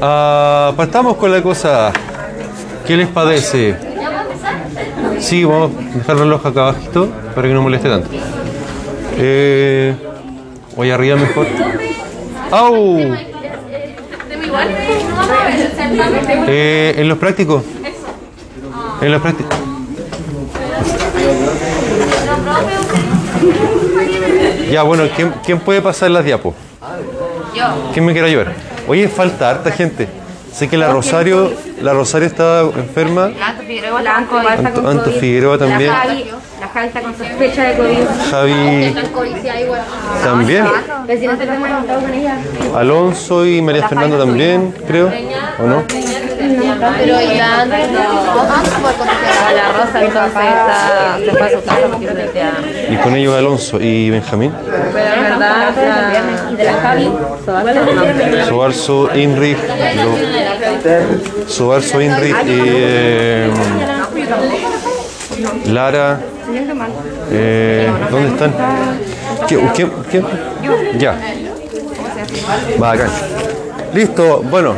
Ah, partamos con la cosa. ¿Qué les parece? Sí, vamos a dejar el reloj acá abajito para que no moleste tanto. Eh, voy arriba mejor. ¡Au! Eh, en los prácticos. En los prácticos. Ya, bueno, ¿quién, quién puede pasar las diapos? ¿Quién me quiere ayudar? Oye, falta harta gente. Sé que la Rosario, la Rosario está enferma. Anto, Anto Figueroa también. La Jalta con sospecha de COVID. Javi también. Vecinos te hemos contado con ella. Alonso y María Fernanda también, creo. ¿O no? Pero ya a la Rosa entonces está, se fue a su casa porque se. Y con ellos Alonso y Benjamín. Pero en verdad, y de la Javi, Sobarzo, Inri, lo- Sobarzo, Inri, eh, Lara. eh, ¿Dónde están? ¿Qué, qué, qué? Ya. Bacán. Listo. Bueno,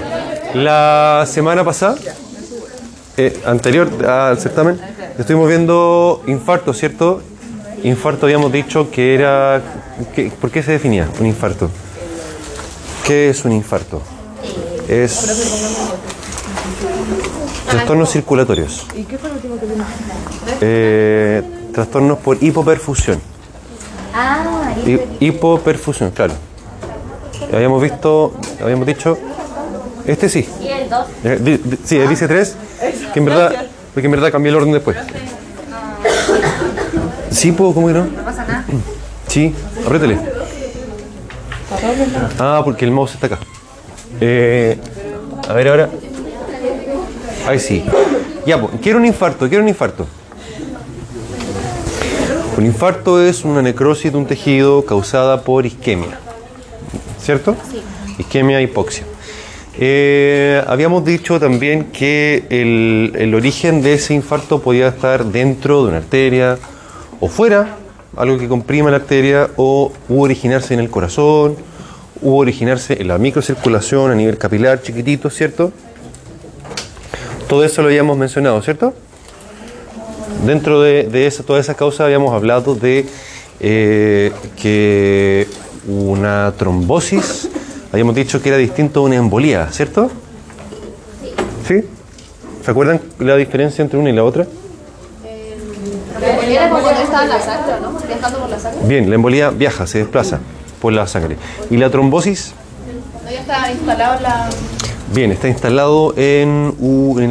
la semana pasada, eh, anterior al certamen, estuvimos viendo infarto, ¿cierto? Infarto habíamos dicho que era... ¿Por qué se definía un infarto? ¿Qué es un infarto? Es trastornos circulatorios. ¿Y qué fue lo último que Trastornos por hipoperfusión. Ah, Hi- hipoperfusión, claro. Habíamos visto, habíamos dicho, este sí. y el 2. Eh, di- di- Sí, dice 3, que en verdad, porque en verdad cambié el orden después. Sí, puedo, ¿cómo que no? No pasa nada. Sí, apriétale. Ah, porque el mouse está acá. Eh, a ver ahora. Ahí sí. Ya, pues, quiero un infarto, quiero un infarto. Un infarto es una necrosis de un tejido causada por isquemia. ¿Cierto? Isquemia, hipoxia. Eh, habíamos dicho también que el, el origen de ese infarto podía estar dentro de una arteria o fuera, algo que comprima la arteria, o u originarse en el corazón, u originarse en la microcirculación a nivel capilar chiquitito, ¿cierto? Todo eso lo habíamos mencionado, ¿cierto? Dentro de, de esa, todas esas causas habíamos hablado de eh, que una trombosis, habíamos dicho que era distinto a una embolía, ¿cierto? ¿Sí? ¿Se acuerdan la diferencia entre una y la otra? Era como cuando estaba en la sangre, ¿no? Viajando por la sangre. Bien, la embolía viaja, se desplaza por la sangre. ¿Y la trombosis? No, ya instalado en la. Bien, está instalado en,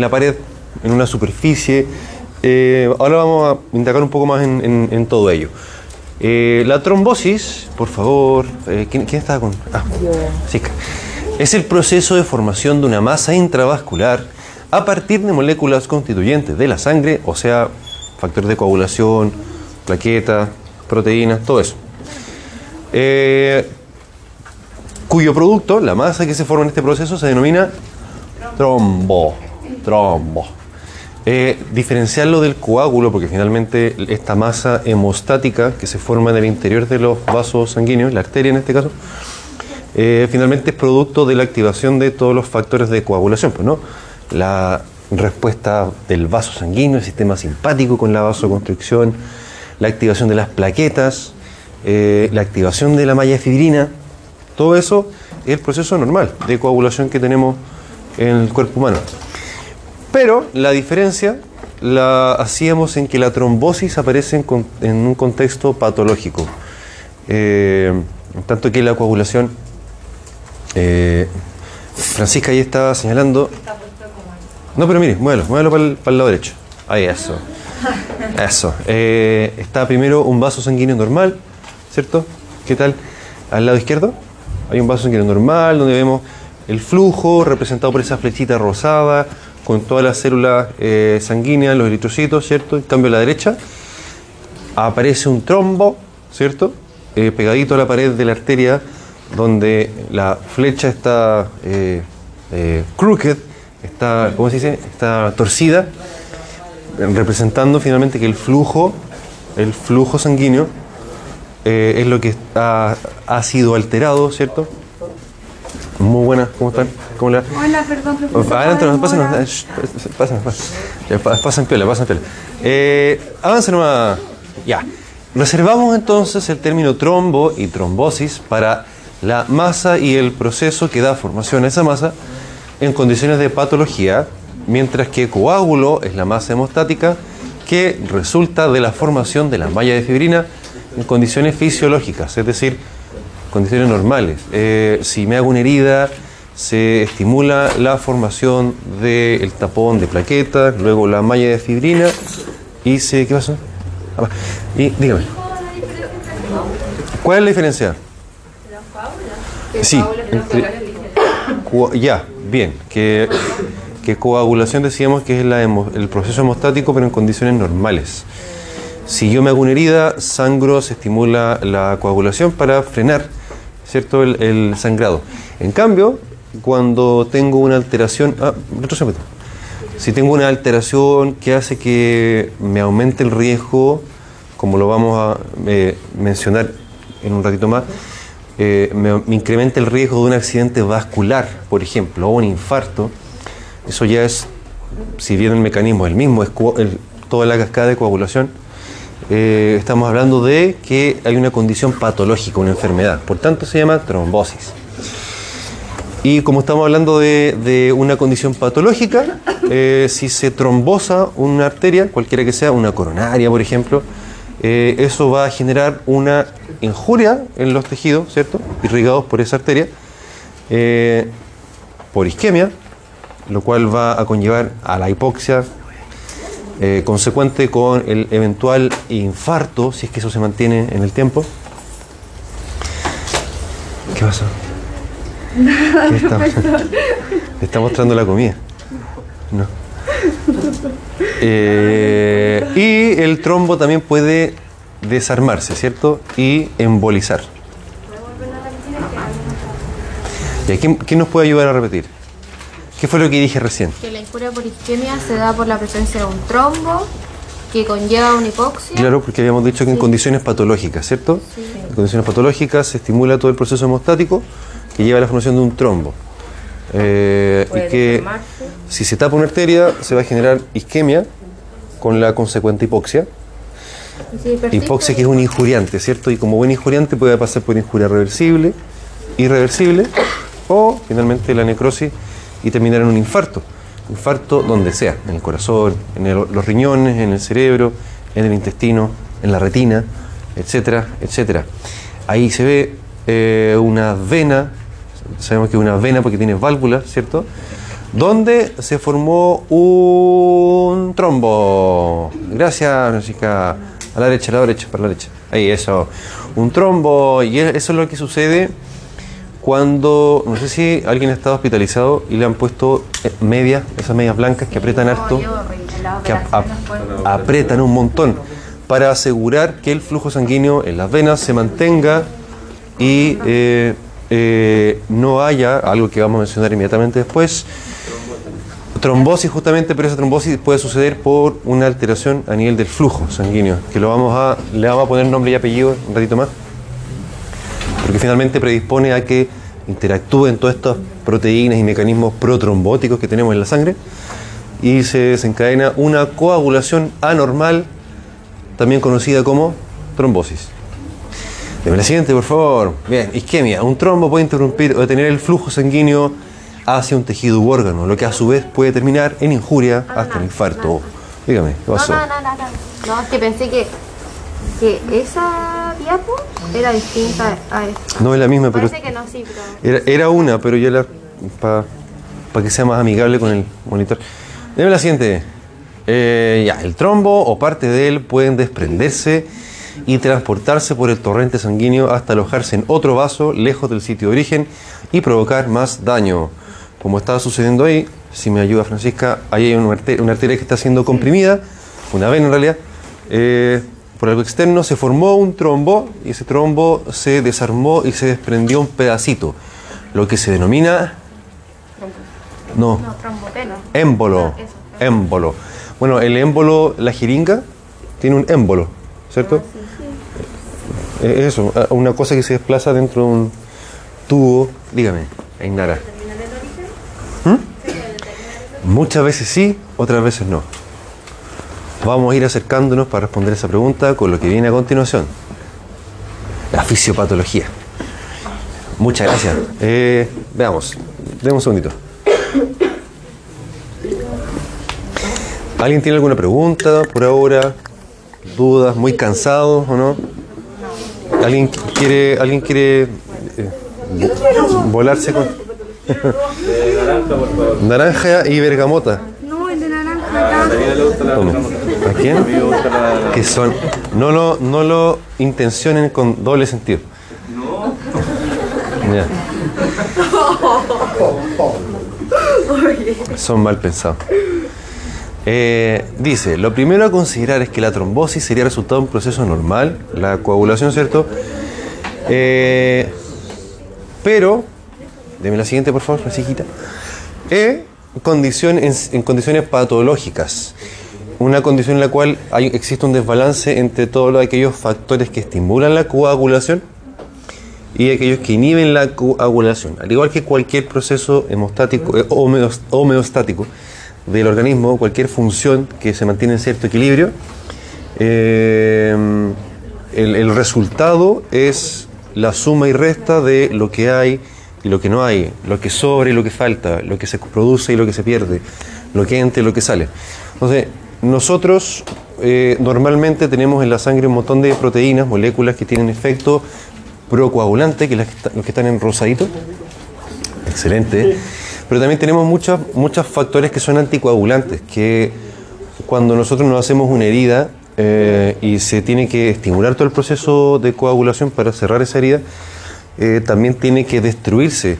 la pared, en una superficie. Eh, ahora vamos a indagar un poco más en, en- en todo ello. Eh, la trombosis, por favor, eh, ¿quién, quién estaba con...? Ah, sí. Es el proceso de formación de una masa intravascular a partir de moléculas constituyentes de la sangre, o sea, factores de coagulación, plaquetas, proteínas, todo eso. Eh, cuyo producto, la masa que se forma en este proceso, se denomina trombo. Trombo. Eh, diferenciarlo del coágulo, porque finalmente esta masa hemostática que se forma en el interior de los vasos sanguíneos, la arteria en este caso, eh, finalmente es producto de la activación de todos los factores de coagulación, pues, ¿no? La respuesta del vaso sanguíneo, el sistema simpático con la vasoconstricción, la activación de las plaquetas, eh, la activación de la malla fibrina, todo eso es el proceso normal de coagulación que tenemos en el cuerpo humano. Pero la diferencia la hacíamos en que la trombosis aparece en, con- en un contexto patológico. Eh, tanto que la coagulación, eh, Francisca ahí estaba señalando. No, pero mire, muévelo, muévelo para el, para el lado derecho. Ahí, eso. Eso. Eh, está primero un vaso sanguíneo normal, ¿cierto? ¿Qué tal? Al lado izquierdo hay un vaso sanguíneo normal donde vemos el flujo representado por esa flechita rosada con todas las células eh, sanguíneas, los eritrocitos, ¿cierto? En cambio a la derecha aparece un trombo, ¿cierto? Eh, pegadito a la pared de la arteria donde la flecha está eh, crooked, está, ¿cómo se dice? Está torcida, representando finalmente que el flujo, el flujo sanguíneo, eh, es lo que está- ha sido alterado, ¿cierto? Muy buenas, ¿cómo están? ¿Cómo le va? Hola, perdón, profesor. Adelante, por la pasen, pasen, pasen, pasen, pasen piola, pasen piola. Eh, avancen nomás. Ya. Reservamos entonces el término trombo y trombosis para la masa y el proceso que da formación a esa masa en condiciones de patología, mientras que coágulo es la masa hemostática que resulta de la formación de la malla de fibrina en condiciones fisiológicas, es decir, condiciones normales. Eh, si me hago una herida, se estimula la formación del tapón de plaquetas, luego la malla de fibrina y se... ¿Qué pasó? Ah, y dígame. ¿Cuál es la diferencia? Sí, entre- ya, bien, que, que coagulación decíamos que es la el proceso hemostático pero en condiciones normales. Si yo me hago una herida, sangro, se estimula la coagulación para frenar ¿cierto? El, sangrado. En cambio, cuando tengo una alteración, ah, si tengo una alteración que hace que me aumente el riesgo, como lo vamos a eh, mencionar en un ratito más, eh, me, me incrementa el riesgo de un accidente vascular, por ejemplo, o un infarto, eso ya es, si bien el mecanismo es el mismo, es toda la cascada de coagulación, eh, estamos hablando de que hay una condición patológica, una enfermedad. Por tanto, se llama trombosis. Y como estamos hablando de, una condición patológica, eh, si se trombosa una arteria, cualquiera que sea, una coronaria, por ejemplo, eh, eso va a generar una injuria en los tejidos, ¿cierto? Irrigados por esa arteria, por isquemia, lo cual va a conllevar a la hipoxia, eh, consecuente con el eventual infarto, si es que eso se mantiene en el tiempo. ¿Qué pasa? ¿Qué está, le está mostrando la comida. No. Eh, y el trombo también puede desarmarse, ¿cierto? Y embolizar. ¿Y a quién, quién nos puede ayudar a repetir? ¿Qué fue lo que dije recién? Que la injuria por isquemia se da por la presencia de un trombo que conlleva una hipoxia. Claro, porque habíamos dicho que en condiciones patológicas, ¿cierto? En condiciones patológicas se estimula todo el proceso hemostático que lleva a la formación de un trombo. Eh, y que si se tapa una arteria se va a generar isquemia con la consecuente hipoxia. Si Hipoxia que es un injuriante, ¿cierto? Y como buen injuriante puede pasar por injuria reversible, irreversible o finalmente la necrosis y terminar en un infarto. Infarto donde sea, en el corazón, en el- los riñones, en el cerebro, en el intestino, en la retina, etcétera, etcétera. Ahí se ve eh, una vena, sabemos que es una vena porque tiene válvulas, ¿cierto? Donde se formó un trombo. Gracias, Francisca. A la derecha, a la derecha, para la derecha. Ahí, eso. Un trombo. Y e- eso es lo que sucede cuando, no sé si alguien ha estado hospitalizado y le han puesto eh, medias, esas medias blancas que aprietan harto, que ap- ap- apretan un montón para asegurar que el flujo sanguíneo en las venas se mantenga y eh, eh, no haya, algo que vamos a mencionar inmediatamente después, trombosis justamente, pero esa trombosis puede suceder por una alteración a nivel del flujo sanguíneo, que lo vamos a, le vamos a poner nombre y apellido un ratito más, porque finalmente predispone a que interactúen todas estas proteínas y mecanismos protrombóticos que tenemos en la sangre y se desencadena una coagulación anormal, también conocida como trombosis. Deme la siguiente, por favor. Bien, isquemia. Un trombo puede interrumpir o detener el flujo sanguíneo hacia un tejido u órgano, lo que a su vez puede terminar en injuria hasta el infarto. Dígame, ¿qué pasó? no, no, no, no. No, es que pensé que, que esa diapo era distinta a esta. No es la misma, pero Parece que no, sí, pero... era, era una, pero ya la para que sea más amigable con el monitor. Deme la siguiente. Eh, ya, el trombo o parte de él pueden desprenderse y transportarse por el torrente sanguíneo hasta alojarse en otro vaso lejos del sitio de origen y provocar más daño. Como está sucediendo ahí, si me ayuda Francisca, ahí hay una arteria, una arteria que está siendo comprimida, una vena en realidad, eh, por algo externo, se formó un trombo y ese trombo se desarmó y se desprendió un pedacito, lo que se denomina... No, No, émbolo. Eso, Émbolo. Bueno, el émbolo, la jeringa, tiene un émbolo, ¿cierto? Eh, Eso, ah, una cosa que se desplaza dentro de un tubo. Dígame. Ainara. ¿Mm? Muchas veces sí, otras veces no. Vamos a ir acercándonos para responder esa pregunta con lo que viene a continuación. La fisiopatología. Muchas gracias. Eh, veamos, demos un segundito. ¿Alguien tiene alguna pregunta por ahora? ¿Dudas? ¿Muy cansados o no? ¿Alguien quiere, alguien quiere eh, volarse con naranja y bergamota? No, el de naranja acá. Que son. No lo, no lo intencionen con doble sentido. Ya. Son mal pensados. Eh, dice, lo primero a considerar es que la trombosis sería resultado de un proceso normal, la coagulación, ¿cierto? Eh, pero, deme la siguiente, por favor, Francisquita. Eh, condición, en, en condiciones patológicas. Una condición en la cual existe un desbalance entre todos aquellos factores que estimulan la coagulación y aquellos que inhiben la coagulación. Al igual que cualquier proceso hemostático, eh, homeos- homeostático del organismo, cualquier función que se mantiene en cierto equilibrio, eh, el, el resultado es la suma y resta de lo que hay y lo que no hay, lo que sobra y lo que falta, lo que se produce y lo que se pierde, lo que entra y lo que sale. Entonces, nosotros eh, normalmente tenemos en la sangre un montón de proteínas, moléculas que tienen efecto procoagulante, que las que los que están en rosadito. Excelente. Pero también tenemos muchos factores que son anticoagulantes, que cuando nosotros nos hacemos una herida eh, y se tiene que estimular todo el proceso de coagulación para cerrar esa herida, eh, también tiene que destruirse.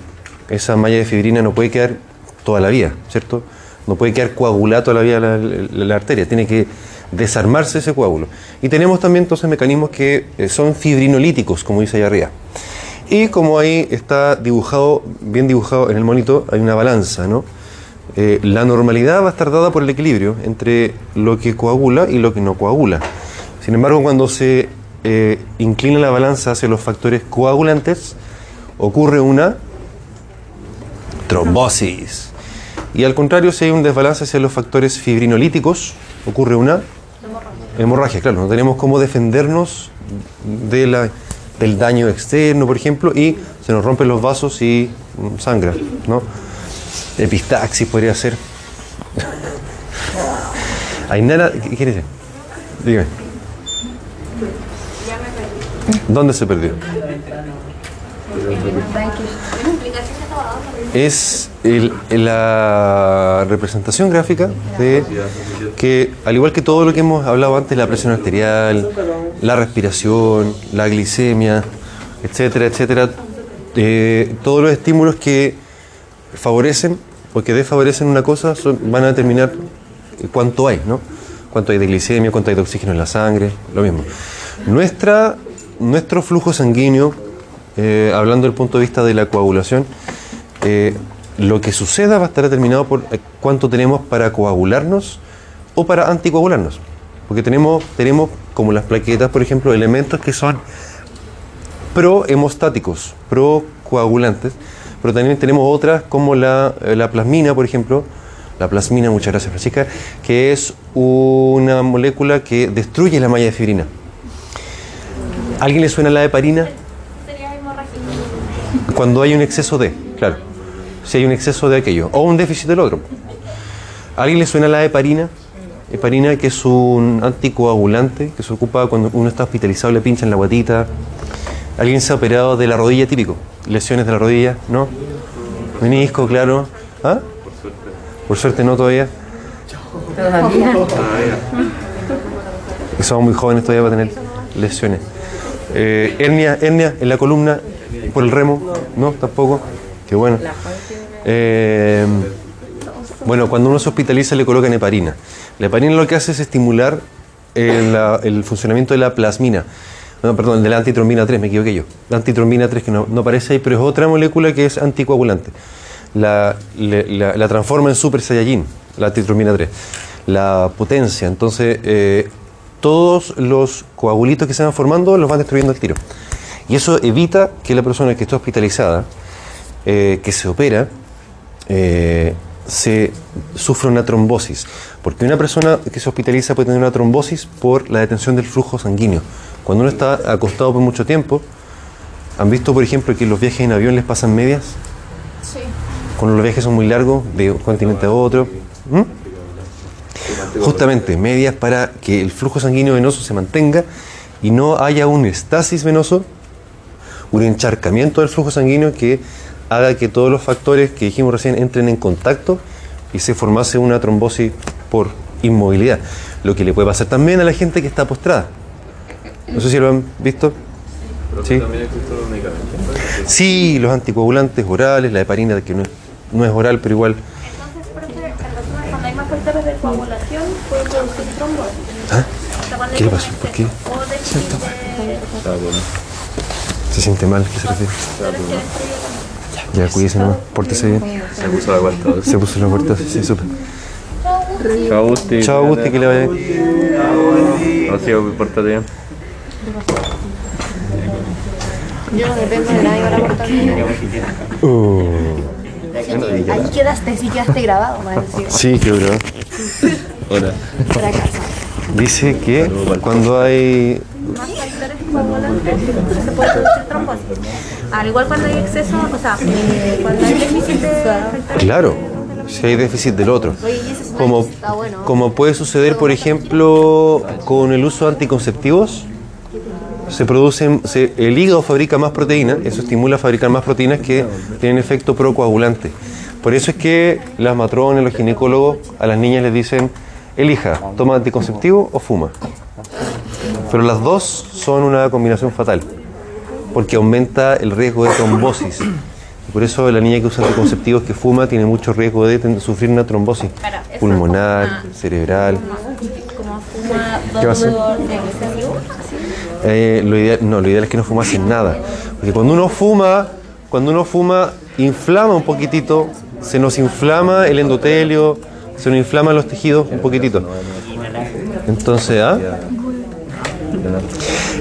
Esa malla de fibrina no puede quedar toda la vida, ¿cierto? No puede quedar coagulada toda la vida la, la- la arteria, tiene que desarmarse ese coágulo. Y tenemos también entonces mecanismos que eh, son fibrinolíticos, como dice allá arriba. Y como ahí está dibujado, bien dibujado en el monito, hay una balanza, ¿no? Eh, la normalidad va a estar dada por el equilibrio entre lo que coagula y lo que no coagula. Sin embargo, cuando se eh, inclina la balanza hacia los factores coagulantes, ocurre una trombosis. Y al contrario, si hay un desbalance hacia los factores fibrinolíticos, ocurre una hemorragia. Claro, no tenemos cómo defendernos de la, del daño externo, por ejemplo, y se nos rompen los vasos y mm, sangra, ¿no? Epistaxis podría ser. Ainara, ¿qué quiere decir? Dígame. ¿Dónde se perdió? Es la representación gráfica de que, al igual que todo lo que hemos hablado antes, la presión arterial, la respiración, la glicemia, etcétera, etcétera, eh, todos los estímulos que favorecen o que desfavorecen una cosa van a determinar cuánto hay, ¿no? Cuánto hay de glicemia, cuánto hay de oxígeno en la sangre, lo mismo. Nuestra, nuestro flujo sanguíneo, eh, hablando del punto de vista de la coagulación, eh, lo que suceda va a estar determinado por eh, cuánto tenemos para coagularnos o para anticoagularnos. Porque tenemos, tenemos, como las plaquetas, por ejemplo, elementos que son prohemostáticos, procoagulantes, pero también tenemos otras como la, eh, la plasmina, por ejemplo, la plasmina, muchas gracias Francisca, que es una molécula que destruye la malla de fibrina. ¿A ¿Alguien le suena la heparina? Cuando hay un exceso de, claro, si hay un exceso de aquello, o un déficit del otro. ¿A ¿Alguien le suena la heparina? Heparina que es un anticoagulante que se ocupa cuando uno está hospitalizado, le pinchan la guatita. ¿Alguien se ha operado de la rodilla típico? Lesiones de la rodilla, ¿no? Menisco, claro. ¿Ah? Por suerte no todavía. Que somos muy jóvenes todavía para tener lesiones. Eh, hernia, hernia en la columna por el remo, ¿no? Tampoco. Qué bueno. Eh, bueno, cuando uno se hospitaliza le colocan heparina. La heparina lo que hace es estimular el, la- el funcionamiento de la plasmina. No, perdón, de la antitrombina 3, me equivoqué yo. La antitrombina 3 que no, no aparece ahí, pero es otra molécula que es anticoagulante. La, le- la- la transforma en super saiyajin, la antitrombina 3. La potencia. Entonces, eh, todos los coagulitos que se van formando los van destruyendo al tiro. Y eso evita que la persona que está hospitalizada eh, que se opera, eh, se sufre una trombosis. Porque una persona que se hospitaliza puede tener una trombosis por la detención del flujo sanguíneo. Cuando uno está acostado por mucho tiempo, ¿han visto, por ejemplo, que los viajes en avión les pasan medias? Sí. Cuando los viajes son muy largos, de un continente a otro. ¿Mm? Justamente, medias para que el flujo sanguíneo venoso se mantenga y no haya un estasis venoso, un encharcamiento del flujo sanguíneo que haga que todos los factores que dijimos recién entren en contacto y se formase una trombosis por inmovilidad. Lo que le puede pasar también a la gente que está postrada. No sé si lo han visto. Sí. Sí, los anticoagulantes orales, la heparina que no es, no es oral, pero igual. Entonces, profe, entonces, cuando hay más factores de coagulación, puede producir trombosis. ¿Ah? ¿Qué le pasó? ¿Por qué? Se siente mal, ¿qué se refiere? Ya, cuídese, no, pórtese bien. Se puso la vuelta. Se puso la puerta, sí, súper. Chao, Gusti. Chao, Gusti, que le vaya bien. No, sí, pórtate bien. Yo no dependo de nadie para portarme. Oh. Ahí quedaste, sí quedaste grabado, más encima. Sí, qué bro. Hola. Dice que cuando hay. Se puede producir trombosis. Al igual cuando hay exceso, o sea, eh, cuando hay déficit de Claro, si hay déficit del otro. Como, como puede suceder, por ejemplo, con el uso de anticonceptivos, se producen, se- el hígado fabrica más proteínas, eso estimula a fabricar más proteínas que tienen efecto procoagulante. Por eso es que las matronas, los ginecólogos, a las niñas les dicen, elija, toma anticonceptivo o fuma. Pero las dos son una combinación fatal, porque aumenta el riesgo de trombosis. Y por eso la niña que usa anticonceptivos que fuma tiene mucho riesgo de sufrir una trombosis pulmonar, cerebral. ¿Qué excesivo. Eh, lo ideal, no, lo ideal es que no fumasen nada. Porque cuando uno fuma, cuando uno fuma, inflama un poquitito, se nos inflama el endotelio, se nos inflaman los tejidos un poquitito. Entonces, ¿ah?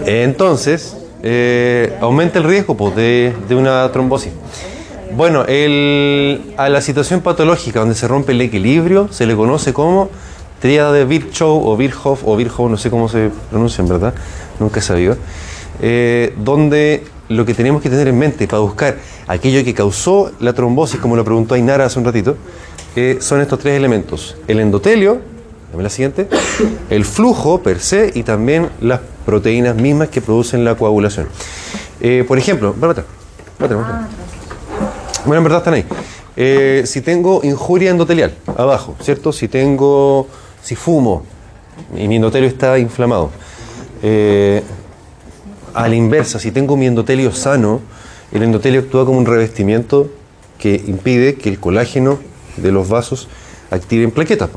Entonces, eh, aumenta el riesgo pues, de, una trombosis. Bueno, a la situación patológica donde se rompe el equilibrio se le conoce como tríada de Virchow o Virchow o Virchow, no sé cómo se pronuncia en verdad, nunca he sabido, eh, donde lo que tenemos que tener en mente para buscar aquello que causó la trombosis, como lo preguntó Ainara hace un ratito, eh, son estos tres elementos. El endotelio, la siguiente, el flujo per se y también las proteínas mismas que producen la coagulación. Eh, por ejemplo, ven para atrás. Bueno, en verdad están ahí. Eh, si tengo injuria endotelial, abajo, ¿cierto? Si tengo, si fumo y mi endotelio está inflamado. Eh, a la inversa, si tengo mi endotelio sano, el endotelio actúa como un revestimiento que impide que el colágeno de los vasos activen plaquetas.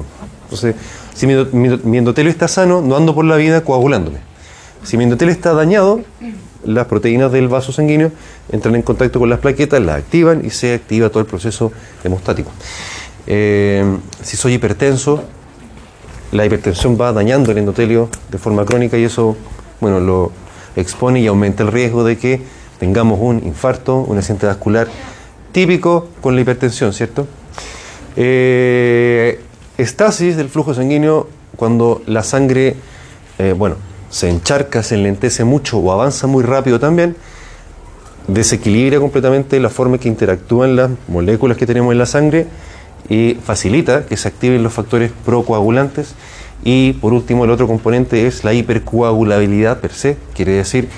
Entonces, si mi endotelio está sano, no ando por la vida coagulándome. Si mi endotelio está dañado, las proteínas del vaso sanguíneo entran en contacto con las plaquetas, las activan y se activa todo el proceso hemostático. Eh, si soy hipertenso, la hipertensión va dañando el endotelio de forma crónica y eso, bueno, lo expone y aumenta el riesgo de que tengamos un infarto, un accidente vascular típico con la hipertensión, ¿cierto? Eh, estasis del flujo sanguíneo cuando la sangre, eh, bueno, se encharca, se enlentece mucho o avanza muy rápido también, desequilibra completamente la forma que interactúan las moléculas que tenemos en la sangre y facilita que se activen los factores procoagulantes. Y por último, el otro componente es la hipercoagulabilidad per se, quiere decir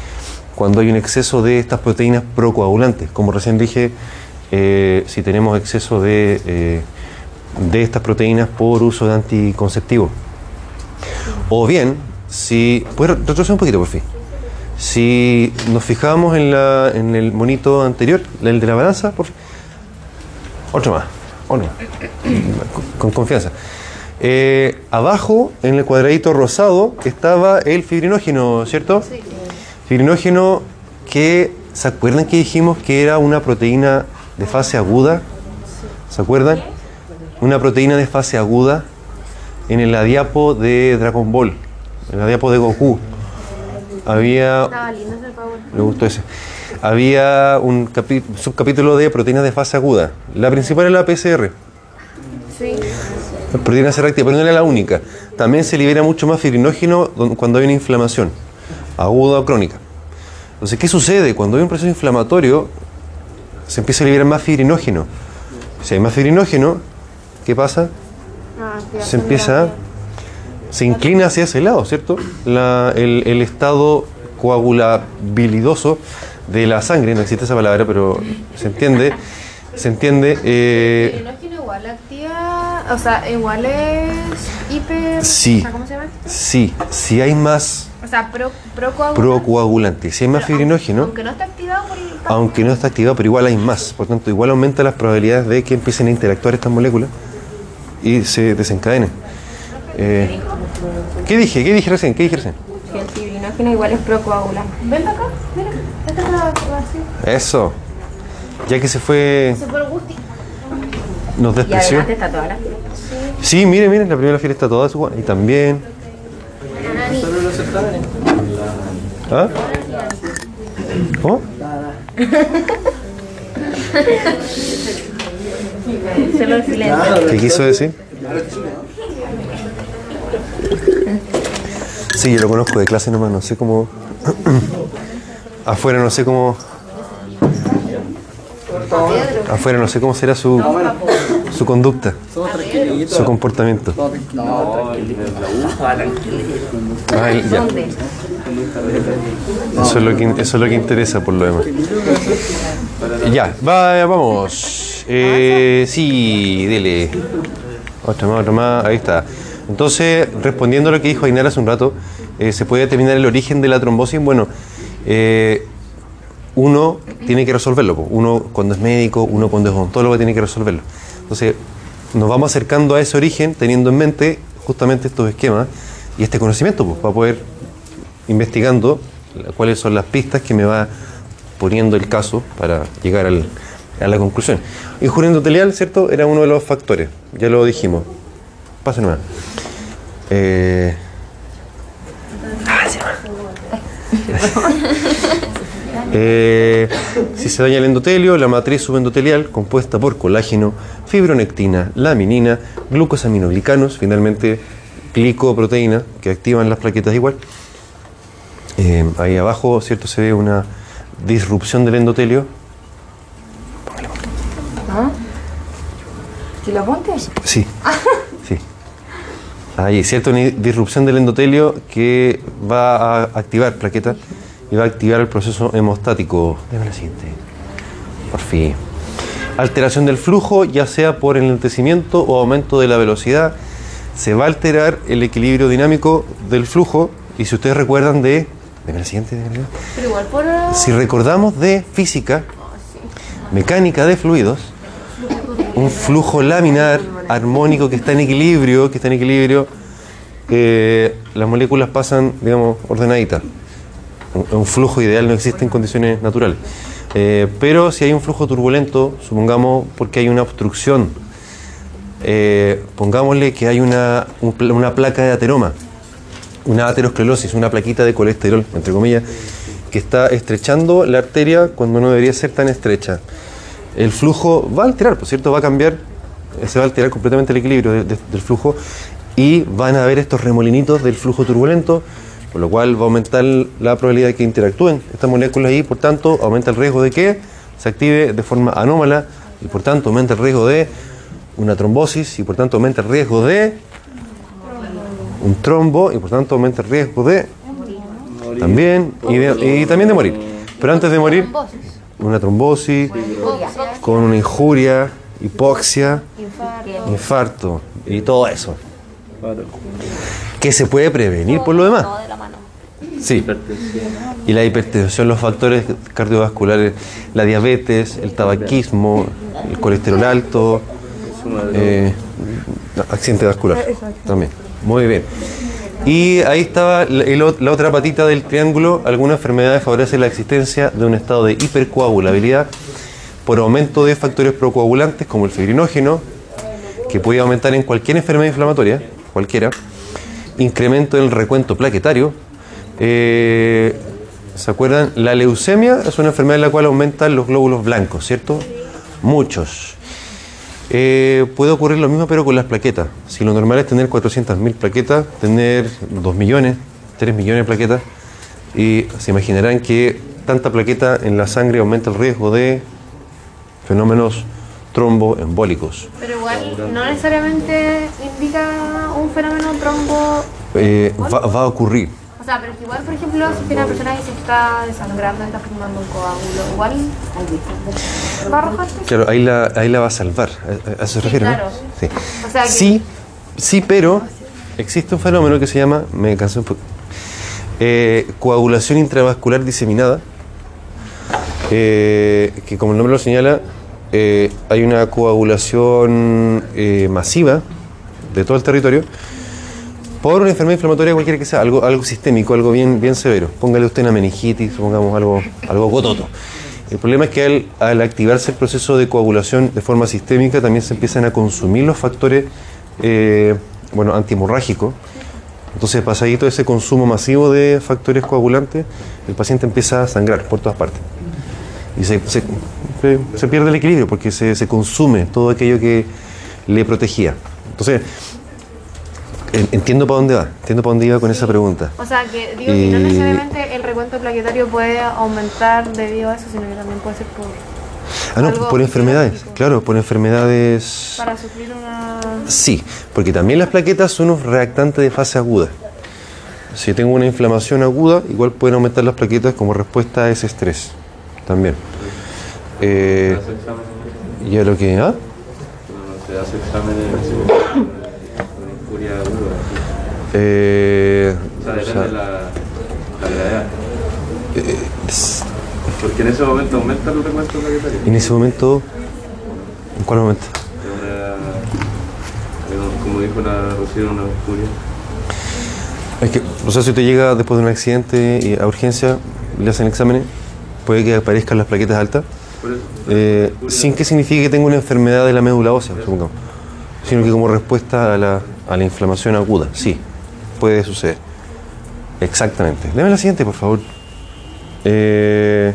cuando hay un exceso de estas proteínas procoagulantes. Como recién dije, eh, si tenemos exceso de, eh, de estas proteínas por uso de anticonceptivos. O bien, si. ¿Puedes retroceder un poquito, por fin? Si nos fijamos en, la, en el monito anterior, el de la balanza, por fin. Otro más, otro más. Con, con confianza. Eh, abajo, en el cuadradito rosado, estaba el fibrinógeno, ¿cierto? Sí. Fibrinógeno que, ¿se acuerdan que dijimos que era una proteína de fase aguda? ¿Se acuerdan? Una proteína de fase aguda en el adiapo de Dragon Ball, en el adiapo de Goku. Había Estaba lindo ese power. me gustó ese. había un capi- subcapítulo de proteínas de fase aguda. La principal era la PCR. Sí. La proteína C reactiva, pero no era la única. También se libera mucho más fibrinógeno cuando hay una inflamación, aguda o crónica. Entonces, ¿qué sucede? Cuando hay un proceso inflamatorio, se empieza a liberar más fibrinógeno. Si hay más fibrinógeno, ¿qué pasa? Se empieza, se inclina hacia ese lado, ¿cierto? La- el, el estado coagulabilidoso de la sangre, no existe esa palabra, pero se entiende, se entiende. eh, igual activa, o sea, igual es hiper... Sí. o sea, ¿Cómo se llama? Sí, si hay más O sea, pro, procoagulante. procoagulante, si hay más fibrinógeno, Aunque no está activado por aunque no está activado, pero igual hay más. Por tanto, igual aumenta las probabilidades de que empiecen a interactuar estas moléculas y se desencadenen. Eh, ¿Qué dije? ¿Qué dije recién? ¿Qué dije recién? Que el fibrinógeno igual es procoagulante. Ven para acá, mira. Esta está vacía. Eso. Ya que se fue, nos Y despreció. adelante está toda la Sí, miren, miren, la primera fila está toda su Y también. ¿Ah? ¿Cómo? Solo el silencio. ¿Qué quiso decir? Sí, yo lo conozco de clase nomás, no sé cómo. Afuera no sé cómo. Afuera no sé cómo será su, su conducta, su comportamiento. Ay, ya. Eso es, lo que, eso es lo que interesa por lo demás. Ya, va, vamos. Eh, sí, dile. Otra más, otra más, ahí está. Entonces, respondiendo a lo que dijo Ainara hace un rato, eh, ¿se puede determinar el origen de la trombosis? Bueno, eh, uno tiene que resolverlo. Uno cuando es médico, uno cuando es odontólogo tiene que resolverlo. Entonces, nos vamos acercando a ese origen teniendo en mente justamente estos esquemas y este conocimiento pues, para poder investigando cuáles son las pistas que me va poniendo el caso para llegar al- a la conclusión. Injuria endotelial, ¿cierto? Era uno de los factores, ya lo dijimos. Pasen más. Eh, Eh, si se daña el endotelio, la matriz subendotelial, compuesta por colágeno, fibronectina, laminina, glucosaminoglicanos, finalmente glicoproteína, que activan las plaquetas igual. Eh, ahí abajo, ¿cierto? Se ve una disrupción del endotelio. ¿Si lo apuntes? Sí, sí. Ahí, ¿cierto? Una disrupción del endotelio que va a activar plaquetas y va a activar el proceso hemostático. Deme la siguiente. Por fin. Alteración del flujo, ya sea por enlentecimiento o aumento de la velocidad, se va a alterar el equilibrio dinámico del flujo. Y si ustedes recuerdan de. Deme la siguiente. Pero igual por... si recordamos de física, mecánica de fluidos, un flujo laminar armónico que está en equilibrio, que está en equilibrio, las moléculas pasan, digamos, ordenaditas. Un, flujo ideal no existe en condiciones naturales. Eh, pero si hay un flujo turbulento, supongamos porque hay una obstrucción, eh, pongámosle que hay una, una placa de ateroma, una aterosclerosis, una plaquita de colesterol, entre comillas, que está estrechando la arteria cuando no debería ser tan estrecha. El flujo va a alterar, por cierto, va a cambiar, se va a alterar completamente el equilibrio de- de- del flujo y van a haber estos remolinitos del flujo turbulento, por lo cual va a aumentar la probabilidad de que interactúen estas moléculas y por tanto aumenta el riesgo de que se active de forma anómala y por tanto aumenta el riesgo de una trombosis y por tanto aumenta el riesgo de un trombo y por tanto aumenta el riesgo de también y, de- y también de morir. Pero antes de morir, una trombosis con una injuria, hipoxia, infarto y todo eso. Que se puede prevenir por lo demás. Sí. Y la hipertensión, los factores cardiovasculares, la diabetes, el tabaquismo, el colesterol alto, eh, accidente vascular también. Muy bien. Y ahí estaba la, otra patita del triángulo. Algunas enfermedades favorecen la existencia de un estado de hipercoagulabilidad por aumento de factores procoagulantes como el fibrinógeno, que puede aumentar en cualquier enfermedad inflamatoria, cualquiera, incremento en el recuento plaquetario, eh, ¿Se acuerdan? La leucemia es una enfermedad en la cual aumentan los glóbulos blancos, ¿cierto? Muchos. Eh, puede ocurrir lo mismo pero con las plaquetas. Si lo normal es tener 400.000 plaquetas, tener 2 millones, 3 millones de plaquetas, y se imaginarán que tanta plaqueta en la sangre aumenta el riesgo de fenómenos tromboembólicos. Pero igual no necesariamente indica un fenómeno trombo. Eh, va, va a ocurrir. O sea, pero que igual, por ejemplo, si una persona que se está desangrando, está formando un coágulo, igual va a arrojar esto. Claro, ahí la, ahí la va a salvar. ¿A, a eso se refiere? no? claro. Sí. O sea que- sí, sí, pero existe un fenómeno que se llama, me cansé un poco, eh, coagulación intravascular diseminada, eh, que como el nombre lo señala, eh, hay una coagulación masiva de todo el territorio por una enfermedad inflamatoria cualquiera que sea, algo, algo sistémico, algo bien, bien severo. Póngale usted una meningitis, pongamos algo, algo gototo. El problema es que al, al activarse el proceso de coagulación de forma sistémica también se empiezan a consumir los factores eh, bueno, antihemorrágicos. Entonces, pasadito ese consumo masivo de factores coagulantes, el paciente empieza a sangrar por todas partes. Y se, se- se- pierde el equilibrio porque se, se consume todo aquello que le protegía. Entonces, en- entiendo para dónde va, entiendo para dónde iba con esa pregunta. O sea, que digo que no necesariamente el recuento plaquetario puede aumentar debido a eso, sino que también puede ser por, Ah, no, por enfermedades, claro, por enfermedades... para sufrir una. Sí, porque también las plaquetas son unos reactantes de fase aguda. Si tengo una inflamación aguda, igual pueden aumentar las plaquetas como respuesta a ese estrés. También. Eh, ¿Se hace examen? y a lo que... ¿ah? No, se hace exámenes así como con infuria aguda. Eh, O sea, o depende sea, de la, la gravedad. Porque en ese momento aumenta el recuento plaquetario. en ese momento... ¿En cuál momento? De una- de- Como dijo la Rocío, una infuria. Es que, o sea, si usted llega después de un accidente y a urgencia, le hacen exámenes, puede que aparezcan las plaquetas altas, eh, sin que signifique que tenga una enfermedad de la médula ósea, supongamos, sino que como respuesta a la, a la inflamación aguda, sí, puede suceder. Exactamente. Deme la siguiente, por favor. Eh,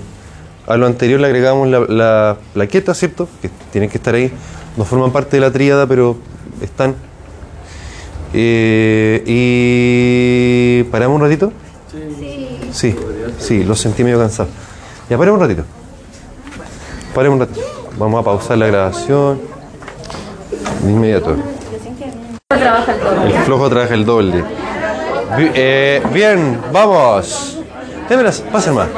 a lo anterior le agregamos la, la plaqueta, ¿cierto? Que tienen que estar ahí. No forman parte de la tríada, pero están. Eh, y paramos un ratito. Sí. Sí, lo sentí medio cansado. Ya paremos un ratito. Paremos un ratito. Vamos a pausar la grabación. De inmediato. El flojo trabaja el doble. Eh, bien, vamos. Démelas, pasen más.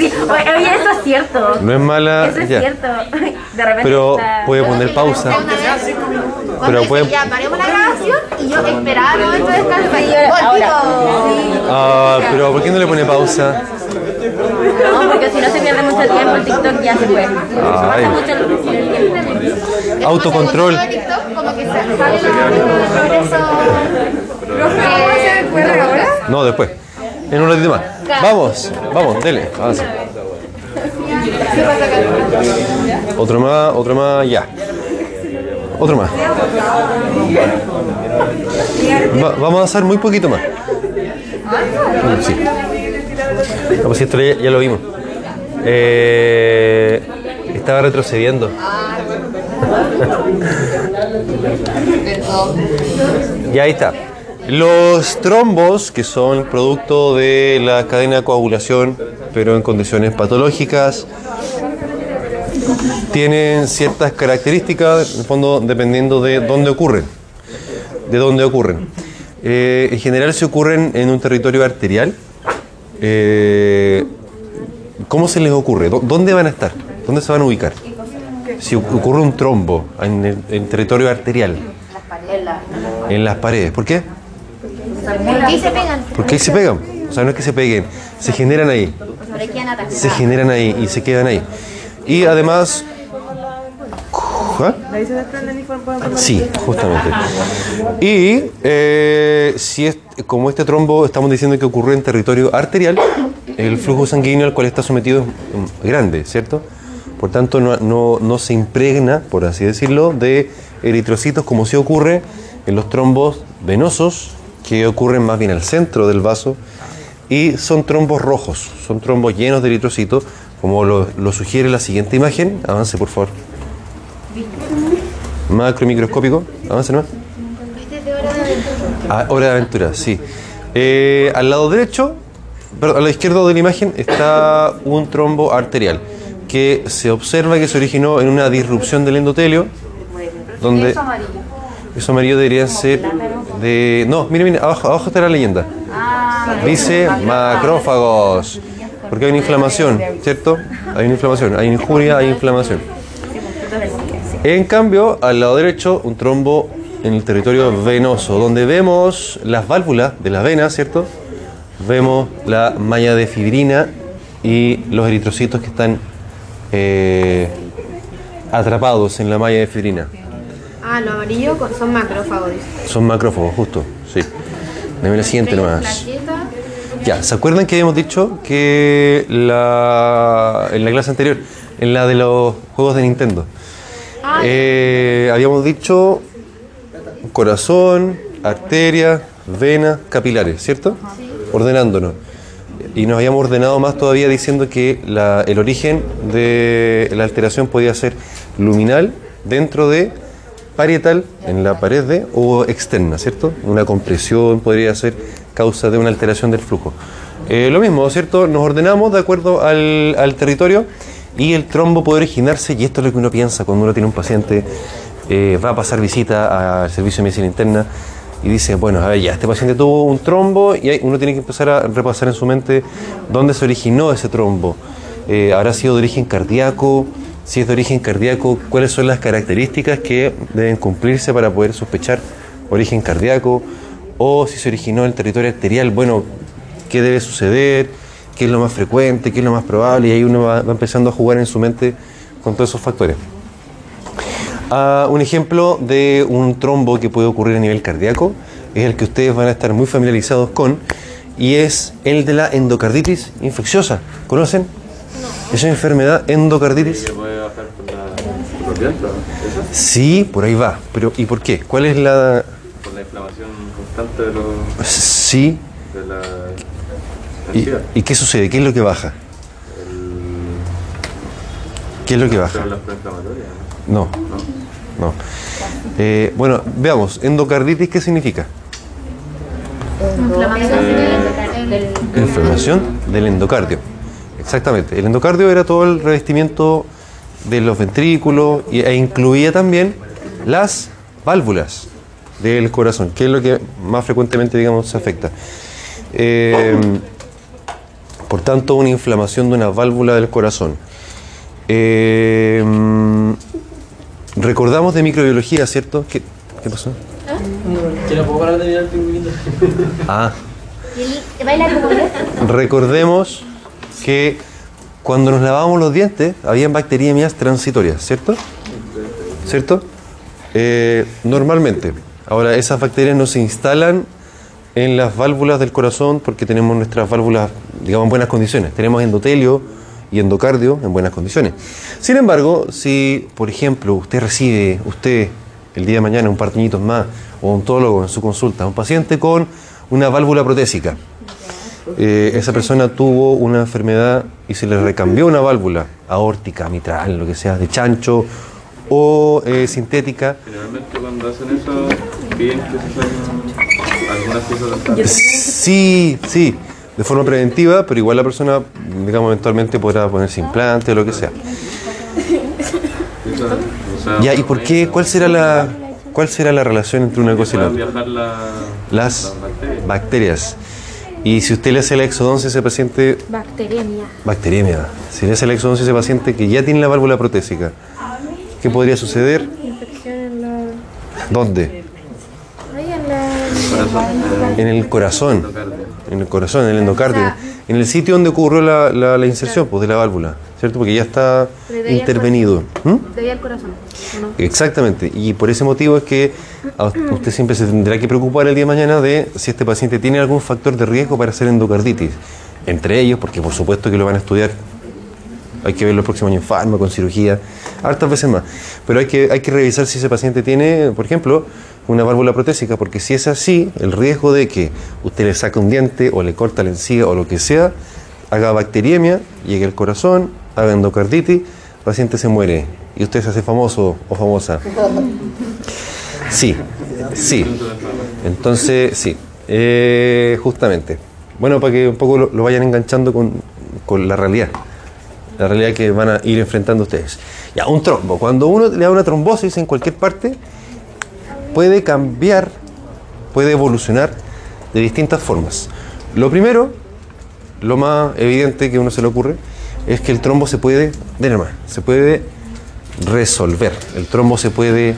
Sí, oye, oye, eso es cierto. No es mala. Eso es ya. cierto. De repente. Pero está- puede poner pausa. Pero dice, puede- ya paremos la grabación y yo esperaba el momento de descanso y volvimos. Ah, pero ¿por qué no le pone pausa? No, porque si no se pierde mucho tiempo, el TikTok ya se fue. Ay. Pasa mucho el tiempo. Autocontrol. TikTok, como que se sale el progreso. No, después. En un ratito más. Vamos, vamos, dele. avance. Otro más, otro más, ya. Otro más. Va- vamos a hacer muy poquito más. Sí. No, pues esto ya, lo vimos. Eh, estaba retrocediendo. Y ahí está. Los trombos, que son producto de la cadena de coagulación, pero en condiciones patológicas, tienen ciertas características, en el fondo, dependiendo de dónde ocurren. De dónde ocurren. Eh, en general se ocurren en un territorio arterial. Eh, ¿Cómo se les ocurre? ¿Dó- ¿Dónde van a estar? ¿Dónde se van a ubicar? Si oc- ocurre un trombo en, el, en territorio arterial, en las paredes, ¿por qué? ¿Por qué se pegan? Porque ahí se pegan. O sea, no es que se peguen, se generan ahí. Se generan ahí y se quedan ahí. Y además. ¿Ah? Sí, justamente. Y eh, si es, como este trombo estamos diciendo que ocurre en territorio arterial, el flujo sanguíneo al cual está sometido es mm, grande, ¿cierto? Por tanto, no, no- no se impregna, por así decirlo, de eritrocitos como si ocurre en los trombos venosos, que ocurren más bien al centro del vaso, y son trombos rojos, son trombos llenos de eritrocitos, como lo, lo sugiere la siguiente imagen. Avance, por favor. Macromicroscópico, avance nomás. Ah, hora de aventura, sí. Eh, al lado derecho, perdón, a la izquierda de la imagen está un trombo arterial que se observa que se originó en una disrupción del endotelio, donde eso amarillo debería ser de no, mire, mire, abajo, abajo está la leyenda. Dice macrófagos, porque hay una inflamación, ¿cierto? Hay una inflamación, hay injuria, hay inflamación. En cambio, al lado derecho, un trombo en el territorio venoso, donde vemos las válvulas de las venas, ¿cierto? Vemos la malla de fibrina y los eritrocitos que están eh, atrapados en la malla de fibrina. Ah, los amarillos con- son macrófagos. Son macrófagos, justo, sí. Dame la siguiente nomás. Ya, ¿se acuerdan que habíamos dicho que la, en la clase anterior, en la de los juegos de Nintendo, eh, habíamos dicho corazón, arteria, venas, capilares, ¿cierto? Ordenándonos. Y nos habíamos ordenado más todavía diciendo que la- el origen de la alteración podía ser luminal dentro de parietal en la pared de o externa, ¿cierto? Una compresión podría ser causa de una alteración del flujo. Eh, lo mismo, ¿cierto? Nos ordenamos de acuerdo al, al territorio y el trombo puede originarse, y esto es lo que uno piensa cuando uno tiene un paciente, eh, va a pasar visita al servicio de medicina interna y dice, bueno, a ver, ya, este paciente tuvo un trombo y uno tiene que empezar a repasar en su mente dónde se originó ese trombo. Eh, ¿Habrá sido de origen cardíaco? Si es de origen cardíaco, ¿cuáles son las características que deben cumplirse para poder sospechar origen cardíaco? O si se originó en el territorio arterial, bueno, ¿qué debe suceder? ¿Qué es lo más frecuente? ¿Qué es lo más probable? Y ahí uno va, va empezando a jugar en su mente con todos esos factores. Ah, un ejemplo de un trombo que puede ocurrir a nivel cardíaco es el que ustedes van a estar muy familiarizados con y es el de la endocarditis infecciosa. ¿Conocen? Esa enfermedad endocarditis. Se puede bajar por, la, por los dientes, ¿no? ¿Eso? Sí, por ahí va. Pero ¿y por qué? ¿Cuál es la Por la inflamación constante de, los, sí de la y, qué sucede? ¿Qué es lo que baja? ¿Qué es lo que baja? No, ¿no? no. Eh, bueno, veamos, endocarditis, ¿qué significa? Inflamación del endocardio. Exactamente. El endocardio era todo el revestimiento de los ventrículos y- e incluía también las válvulas del corazón, que es lo que más frecuentemente, digamos, se afecta. Eh, por tanto, una inflamación de una válvula del corazón. Eh, recordamos de microbiología, ¿cierto? ¿Qué, qué pasó? Ah, ¿Baila como yo? recordemos que cuando nos lavábamos los dientes habían bacteriemias transitorias, ¿cierto? ¿Cierto? Eh, normalmente. Ahora, esas bacterias no se instalan en las válvulas del corazón porque tenemos nuestras válvulas, digamos, en buenas condiciones. Tenemos endotelio y endocardio en buenas condiciones. Sin embargo, si, por ejemplo, usted recibe, usted, el día de mañana, un par de añitos más, o ontólogo en su consulta, un paciente con una válvula protésica, eh, esa persona tuvo una enfermedad y se le recambió una válvula aórtica, mitral, lo que sea, de chancho o eh, sintética. Generalmente cuando hacen eso, piden que se saquen algunas piezas dentales. Sí, sí, de forma preventiva, pero igual la persona, digamos, eventualmente podrá ponerse implante o lo que sea. Ya, ¿y por qué? ¿Cuál será la, cuál será la relación entre una cosa y la otra? Las bacterias. Y si usted le hace la exodoncia a ese paciente, Bacteriemia. bacteriemia, si le hace la exodoncia a ese paciente que ya tiene la válvula protésica, ¿qué podría suceder? Infección en la... ¿Dónde? Ahí en la... Corazón, En el corazón. En el endocardio. En el sitio donde ocurrió la, la- la inserción pues, de la válvula, ¿cierto? Porque ya está de intervenido. ¿Mm? De al corazón. Exactamente. Y por ese motivo es que usted siempre se tendrá que preocupar el día de mañana de si este paciente tiene algún factor de riesgo para hacer endocarditis. Entre ellos, porque por supuesto que lo van a estudiar. Hay que verlo el próximo año en fármaco, en cirugía, hartas veces más. Pero hay que, hay que revisar si ese paciente tiene, por ejemplo, una válvula protésica, porque si es así, el riesgo de que usted le saque un diente o le corta la encía o lo que sea, haga bacteriemia, llegue al corazón, haga endocarditis, el paciente se muere y usted se hace famoso o famosa. Sí, sí. Entonces, sí, eh, justamente. Bueno, para que un poco lo, lo vayan enganchando con, con la realidad, la realidad que van a ir enfrentando ustedes. Ya, un trombo. Cuando uno le da una trombosis en cualquier parte, puede cambiar, puede evolucionar de distintas formas. Lo primero, lo más evidente que a uno se le ocurre, es que el trombo se puede, de más, se puede resolver. El trombo se puede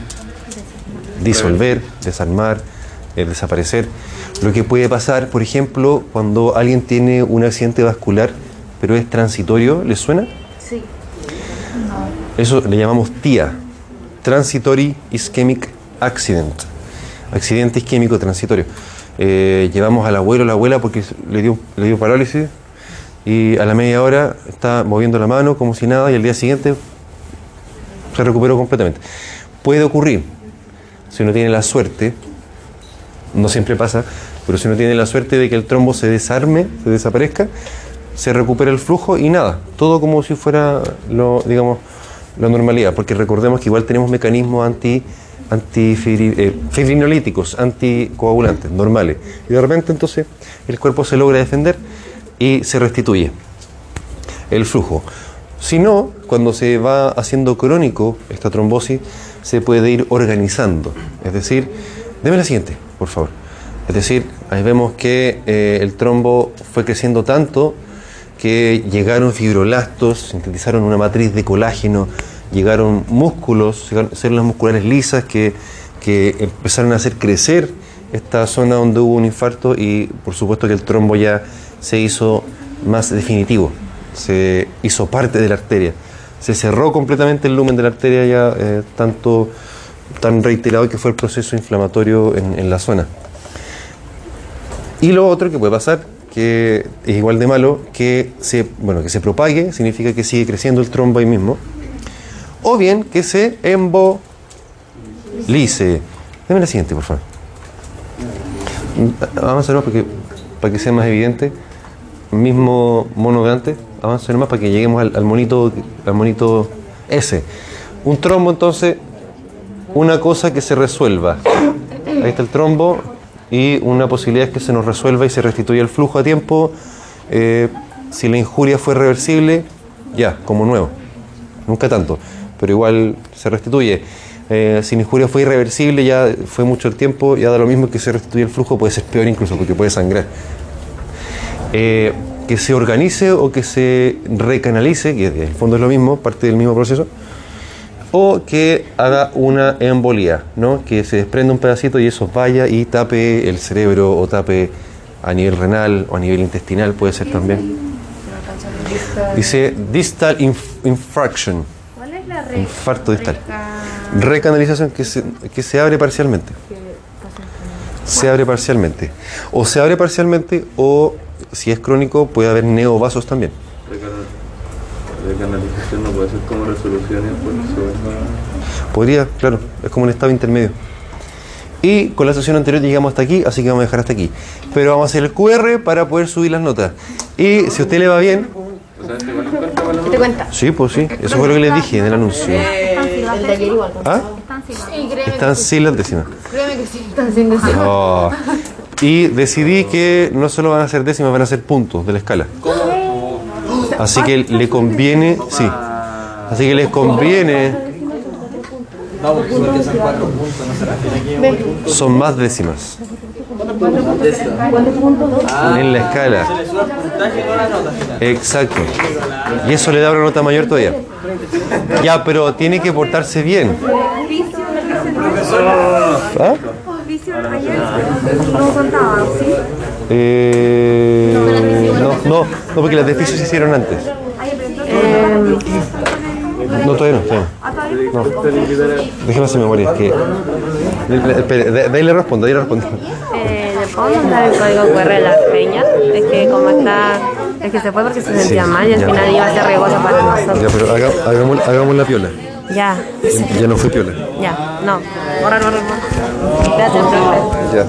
disolver, desarmar, eh, desaparecer. Lo que puede pasar, por ejemplo, cuando alguien tiene un accidente vascular, pero es transitorio, ¿le suena? Sí. Eso le llamamos TIA, Transitory Ischemic Accident, accidente isquémico transitorio. Eh, llevamos al abuelo o la abuela porque le dio, parálisis y a la media hora está moviendo la mano como si nada y al día siguiente se recuperó completamente. Puede ocurrir, si uno tiene la suerte, no siempre pasa, pero si uno tiene la suerte de que el trombo se desarme, se desaparezca, se recupera el flujo y nada, todo como si fuera lo, digamos, la normalidad, porque recordemos que igual tenemos mecanismos anti antifibrinolíticos, anticoagulantes, normales. Y de repente entonces el cuerpo se logra defender y se restituye el flujo. Si no, cuando se va haciendo crónico esta trombosis, se puede ir organizando. Es decir, déme la siguiente, por favor. Es decir, ahí vemos que eh, el trombo fue creciendo tanto que llegaron fibrolastos, sintetizaron una matriz de colágeno, llegaron músculos, células musculares lisas que, que empezaron a hacer crecer esta zona donde hubo un infarto y por supuesto que el trombo ya se hizo más definitivo, se hizo parte de la arteria, se cerró completamente el lumen de la arteria ya eh, tanto tan reiterado que fue el proceso inflamatorio en, en la zona. Y lo otro que puede pasar, que es igual de malo, que se, bueno, que se propague, significa que sigue creciendo el trombo ahí mismo, o bien que se embolice. Dame la siguiente, por favor. Avanza más para que, para que sea más evidente. Mismo mono de antes. Avanza más para que lleguemos al, al monito, al monito S. Un trombo, entonces, una cosa que se resuelva. Ahí está el trombo y una posibilidad es que se nos resuelva y se restituya el flujo a tiempo. Eh, si la injuria fue reversible, ya, como nuevo. Nunca tanto, pero igual se restituye. Eh, si la injuria fue irreversible, ya fue mucho el tiempo, ya da lo mismo que se restituye el flujo, puede ser peor incluso porque puede sangrar. Eh, que se organice o que se recanalice, que en el fondo es lo mismo, parte del mismo proceso, o que haga una embolía, ¿no? que se desprenda un pedacito y eso vaya y tape el cerebro o tape a nivel renal o a nivel intestinal, puede ser también. Dice distal inf- infraction, ¿Cuál es la red? Infarto distal. Recanalización que se, que se abre parcialmente. Se abre parcialmente. O se abre parcialmente o si es crónico puede haber neovasos también. Recanal- Recanalización no puede ser como vuelva... Podría, claro, es como un estado intermedio. Y con la sesión anterior llegamos hasta aquí, así que vamos a dejar hasta aquí. Pero vamos a hacer el QR para poder subir las notas. Y si a usted le va bien, Cuenta sí, pues sí, eso fue lo que les dije en el anuncio. El de ayer igual. ¿Ah? Sí, créeme, Están sin las décimas. créeme que sí, están sin. Oh. Y decidí que no solo van a ser décimas, van a ser puntos de la escala. Así que le conviene, sí. Así que les conviene. Son más décimas. En la escala. Exacto. Y eso le da una nota mayor todavía. Ya, pero tiene que portarse bien. ¿Ah? Eh, no, no, no, porque las desficios se hicieron antes. No, todavía no, todavía no. no. Déjeme hacer memoria, es que. de- de- de, de ahí le respondo, de ahí le respondo. Eh, ¿Le puedo mandar el código QR a la peña? Es que como está... Es que se fue porque se sentía mal y al ya. final iba a ser riesgoso para nosotros. Ya, pero haga- hagamos, hagamos la piola. Ya, Ya no fue piola. ya, no. Borrar, borrar, borrar. Gracias, profe. Ya.